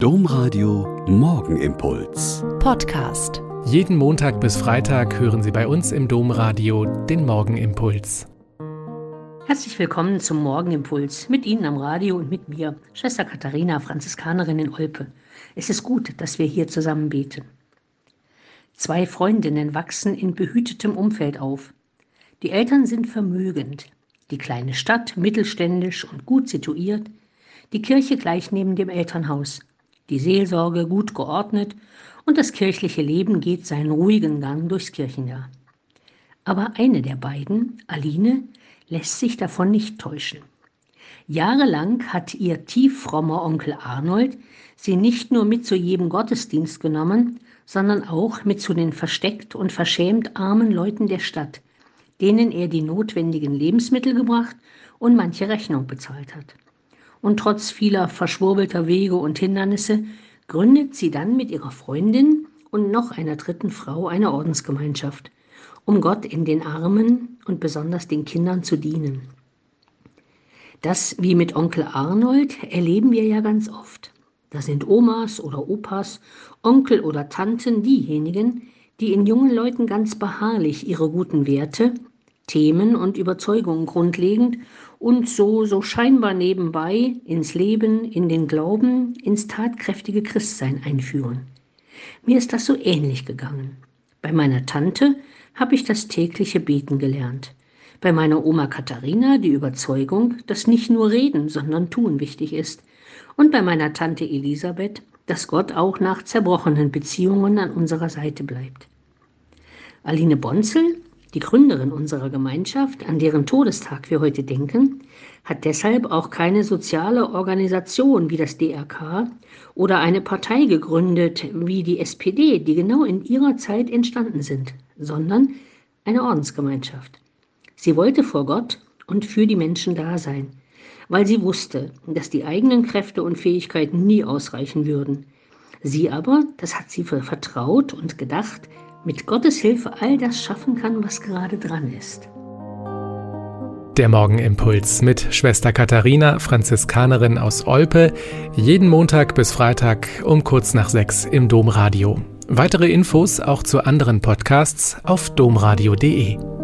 Domradio Morgenimpuls. Podcast. Jeden Montag bis Freitag hören Sie bei uns im Domradio den Morgenimpuls. Herzlich willkommen zum Morgenimpuls mit Ihnen am Radio und mit mir, Schwester Katharina, Franziskanerin in Olpe. Es ist gut, dass wir hier zusammen beten. Zwei Freundinnen wachsen in behütetem Umfeld auf. Die Eltern sind vermögend, die kleine Stadt mittelständisch und gut situiert, die Kirche gleich neben dem Elternhaus, die Seelsorge gut geordnet und das kirchliche Leben geht seinen ruhigen Gang durchs Kirchenjahr. Aber eine der beiden, Aline, lässt sich davon nicht täuschen. Jahrelang hat ihr tieffrommer Onkel Arnold sie nicht nur mit zu jedem Gottesdienst genommen, sondern auch mit zu den versteckt und verschämt armen Leuten der Stadt, denen er die notwendigen Lebensmittel gebracht und manche Rechnung bezahlt hat. Und trotz vieler verschwurbelter Wege und Hindernisse gründet sie dann mit ihrer Freundin und noch einer dritten Frau eine Ordensgemeinschaft, um Gott in den Armen und besonders den Kindern zu dienen. Das, wie mit Onkel Arnold, erleben wir ja ganz oft. Da sind Omas oder Opas, Onkel oder Tanten diejenigen, die in jungen Leuten ganz beharrlich ihre guten Werte, Themen und Überzeugungen grundlegend und so, so scheinbar nebenbei ins Leben, in den Glauben, ins tatkräftige Christsein einführen. Mir ist das so ähnlich gegangen. Bei meiner Tante habe ich das tägliche Beten gelernt. Bei meiner Oma Katharina die Überzeugung, dass nicht nur Reden, sondern Tun wichtig ist. Und bei meiner Tante Elisabeth, dass Gott auch nach zerbrochenen Beziehungen an unserer Seite bleibt. Aline Bonzel die Gründerin unserer Gemeinschaft, an deren Todestag wir heute denken, hat deshalb auch keine soziale Organisation wie das DRK oder eine Partei gegründet wie die SPD, die genau in ihrer Zeit entstanden sind, sondern eine Ordensgemeinschaft. Sie wollte vor Gott und für die Menschen da sein, weil sie wusste, dass die eigenen Kräfte und Fähigkeiten nie ausreichen würden. Sie aber, das hat sie vertraut und gedacht, mit Gottes Hilfe all das schaffen kann, was gerade dran ist. Der Morgenimpuls mit Schwester Katharina, Franziskanerin aus Olpe, jeden Montag bis Freitag um kurz nach sechs im Domradio. Weitere Infos auch zu anderen Podcasts auf domradio.de.